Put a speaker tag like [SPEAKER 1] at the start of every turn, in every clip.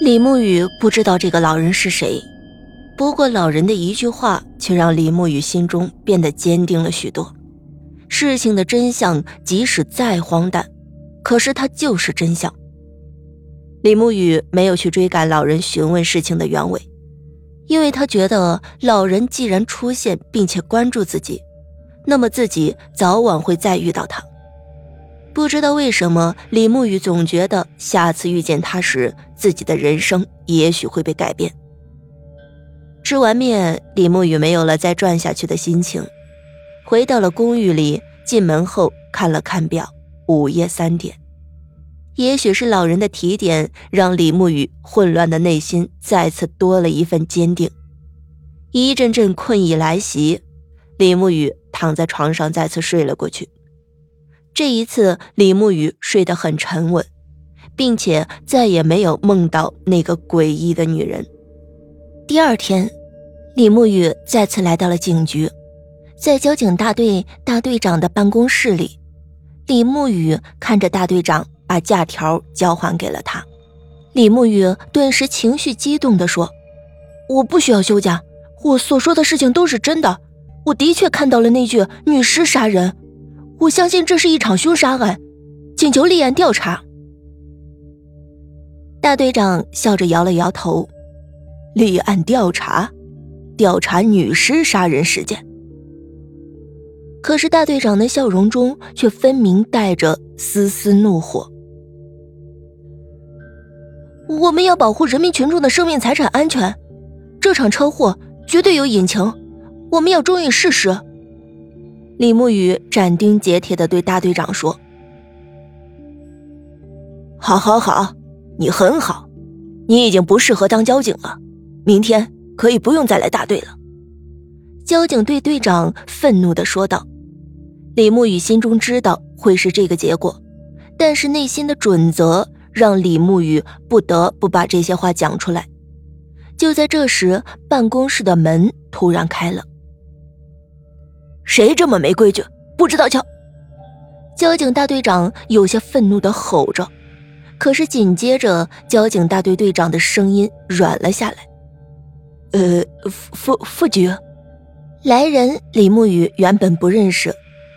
[SPEAKER 1] 李沐雨不知道这个老人是谁，不过老人的一句话却让李沐雨心中变得坚定了许多。事情的真相即使再荒诞，可是它就是真相。李沐雨没有去追赶老人询问事情的原委，因为他觉得老人既然出现并且关注自己，那么自己早晚会再遇到他。不知道为什么，李沐雨总觉得下次遇见他时，自己的人生也许会被改变。吃完面，李沐雨没有了再转下去的心情，回到了公寓里。进门后看了看表，午夜三点。也许是老人的提点，让李沐雨混乱的内心再次多了一份坚定。一阵阵困意来袭，李沐雨躺在床上再次睡了过去。这一次，李沐雨睡得很沉稳，并且再也没有梦到那个诡异的女人。第二天，李沐雨再次来到了警局，在交警大队大队长的办公室里，李沐雨看着大队长把假条交还给了他，李沐雨顿时情绪激动地说：“我不需要休假，我所说的事情都是真的，我的确看到了那具女尸杀人。”我相信这是一场凶杀案，请求立案调查。大队长笑着摇了摇头：“立案调查，调查女尸杀人事件。”可是大队长的笑容中却分明带着丝丝怒火。我们要保护人民群众的生命财产安全，这场车祸绝对有隐情，我们要忠于事实。李沐雨斩钉截铁的对大队长说：“好，好，好，你很好，你已经不适合当交警了，明天可以不用再来大队了。”交警队队长愤怒的说道。李沐雨心中知道会是这个结果，但是内心的准则让李沐雨不得不把这些话讲出来。就在这时，办公室的门突然开了。谁这么没规矩，不知道敲？交警大队长有些愤怒的吼着，可是紧接着，交警大队队长的声音软了下来：“呃，副副局，来人。”李沐雨原本不认识，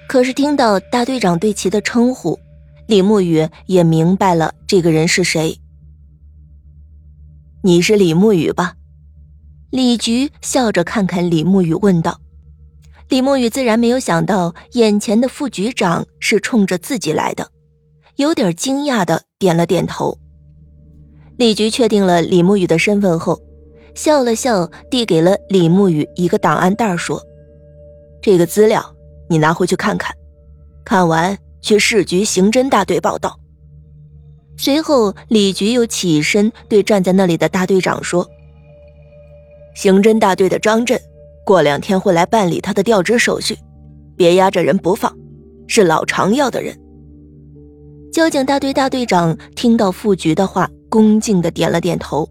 [SPEAKER 1] 可是听到大队长对其的称呼，李沐雨也明白了这个人是谁。你是李沐雨吧？李局笑着看看李沐雨，问道。李沐雨自然没有想到，眼前的副局长是冲着自己来的，有点惊讶的点了点头。李局确定了李慕雨的身份后，笑了笑，递给了李慕雨一个档案袋，说：“这个资料你拿回去看看，看完去市局刑侦大队报道。”随后，李局又起身对站在那里的大队长说：“刑侦大队的张震。”过两天会来办理他的调职手续，别压着人不放，是老常要的人。交警大队大队长听到副局的话，恭敬的点了点头。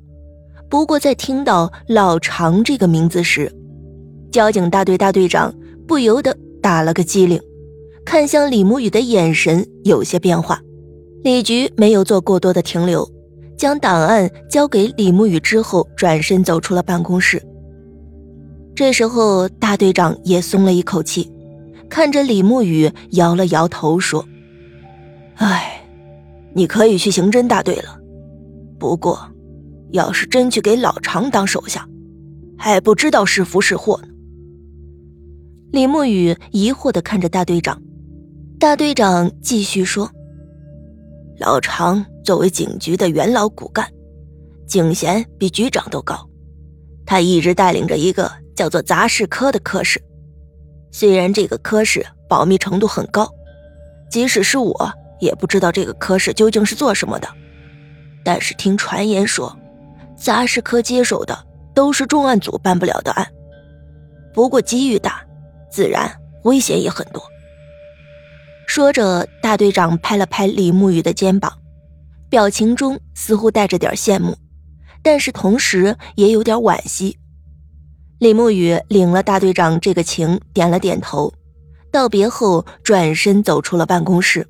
[SPEAKER 1] 不过在听到老常这个名字时，交警大队大队长不由得打了个激灵，看向李沐雨的眼神有些变化。李局没有做过多的停留，将档案交给李沐雨之后，转身走出了办公室。这时候，大队长也松了一口气，看着李沐雨，摇了摇头说：“哎，你可以去刑侦大队了。不过，要是真去给老常当手下，还不知道是福是祸呢。”李慕雨疑惑的看着大队长，大队长继续说：“老常作为警局的元老骨干，警衔比局长都高，他一直带领着一个。”叫做杂事科的科室，虽然这个科室保密程度很高，即使是我也不知道这个科室究竟是做什么的。但是听传言说，杂事科接手的都是重案组办不了的案。不过机遇大，自然危险也很多。说着，大队长拍了拍李沐雨的肩膀，表情中似乎带着点羡慕，但是同时也有点惋惜。李沐雨领了大队长这个情，点了点头，道别后转身走出了办公室。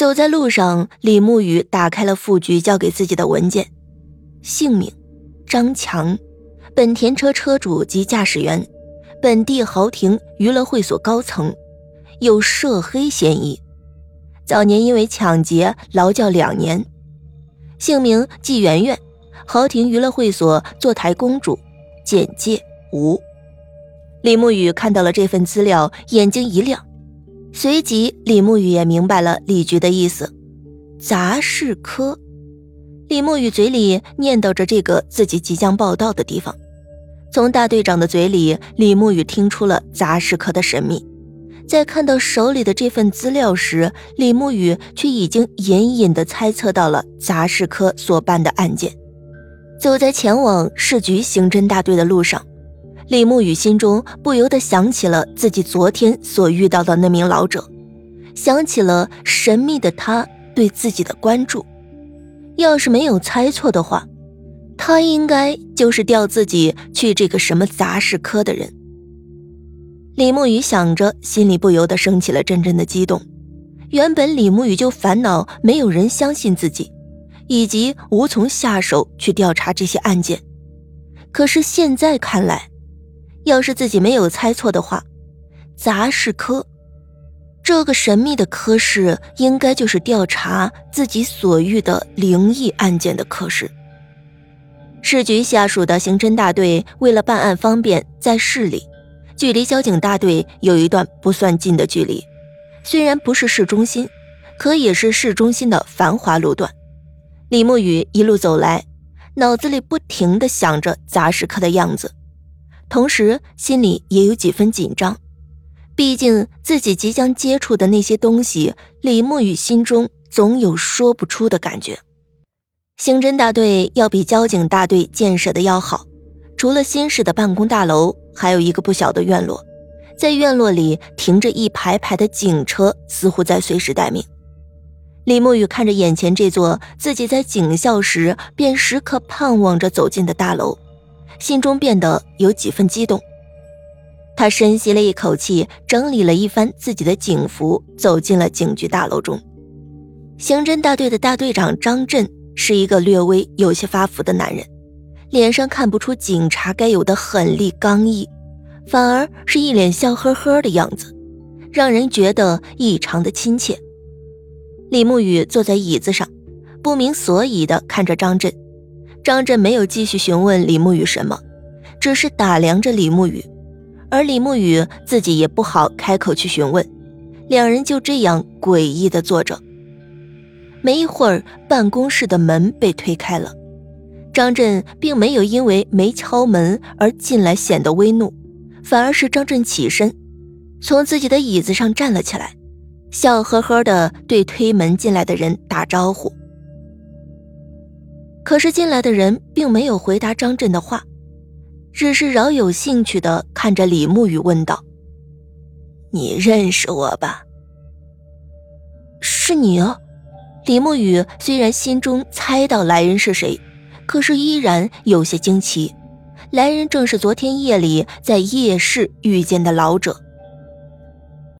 [SPEAKER 1] 走在路上，李沐雨打开了副局交给自己的文件，姓名：张强，本田车车主及驾驶员，本地豪庭娱乐会所高层，有涉黑嫌疑。早年因为抢劫劳教两年。姓名：季媛媛，豪庭娱乐会所坐台公主。简介：无。李沐雨看到了这份资料，眼睛一亮，随即李沐雨也明白了李局的意思。杂事科。李沐雨嘴里念叨着这个自己即将报道的地方，从大队长的嘴里，李沐雨听出了杂事科的神秘。在看到手里的这份资料时，李沐雨却已经隐隐的猜测到了杂事科所办的案件。走在前往市局刑侦大队的路上，李沐雨心中不由得想起了自己昨天所遇到的那名老者，想起了神秘的他对自己的关注。要是没有猜错的话，他应该就是调自己去这个什么杂事科的人。李沐雨想着，心里不由得升起了阵阵的激动。原本李沐雨就烦恼没有人相信自己，以及无从下手去调查这些案件。可是现在看来，要是自己没有猜错的话，杂事科。这个神秘的科室，应该就是调查自己所遇的灵异案件的科室。市局下属的刑侦大队为了办案方便，在市里，距离交警大队有一段不算近的距离。虽然不是市中心，可也是市中心的繁华路段。李沐雨一路走来，脑子里不停地想着杂事科的样子，同时心里也有几分紧张。毕竟自己即将接触的那些东西，李沐雨心中总有说不出的感觉。刑侦大队要比交警大队建设的要好，除了新式的办公大楼，还有一个不小的院落，在院落里停着一排排的警车，似乎在随时待命。李沐雨看着眼前这座自己在警校时便时刻盼望着走进的大楼，心中变得有几分激动。他深吸了一口气，整理了一番自己的警服，走进了警局大楼中。刑侦大队的大队长张震是一个略微有些发福的男人，脸上看不出警察该有的狠厉刚毅，反而是一脸笑呵呵的样子，让人觉得异常的亲切。李沐雨坐在椅子上，不明所以的看着张震。张震没有继续询问李沐雨什么，只是打量着李沐雨。而李沐雨自己也不好开口去询问，两人就这样诡异的坐着。没一会儿，办公室的门被推开了，张震并没有因为没敲门而进来显得微怒，反而是张震起身，从自己的椅子上站了起来，笑呵呵的对推门进来的人打招呼。可是进来的人并没有回答张震的话。只是饶有兴趣的看着李沐雨问道：“你认识我吧？”“是你啊！”李沐雨虽然心中猜到来人是谁，可是依然有些惊奇。来人正是昨天夜里在夜市遇见的老者。